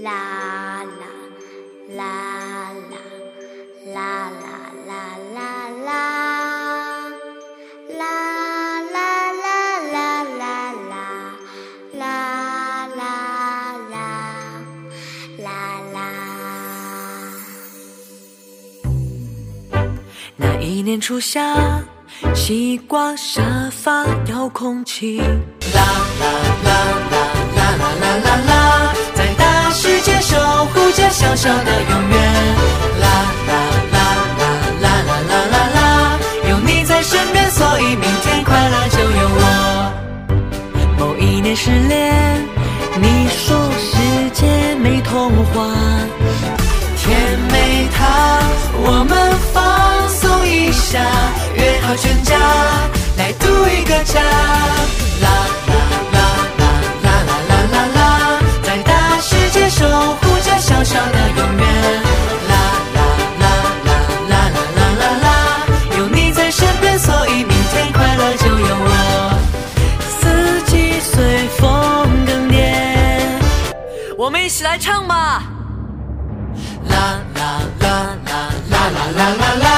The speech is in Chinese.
啦啦啦啦啦啦啦啦啦，啦啦啦啦啦啦，啦啦啦啦啦。那一年初夏，西瓜沙发遥控器，啦啦啦着小小的永远，啦啦啦啦啦啦啦啦啦，有你在身边，所以明天快乐就有我。某一年失恋，你说世界没童话。甜美它，我们放松一下，约好全家来度一个假。我们一起来唱吧。啦啦啦啦啦啦啦啦啦。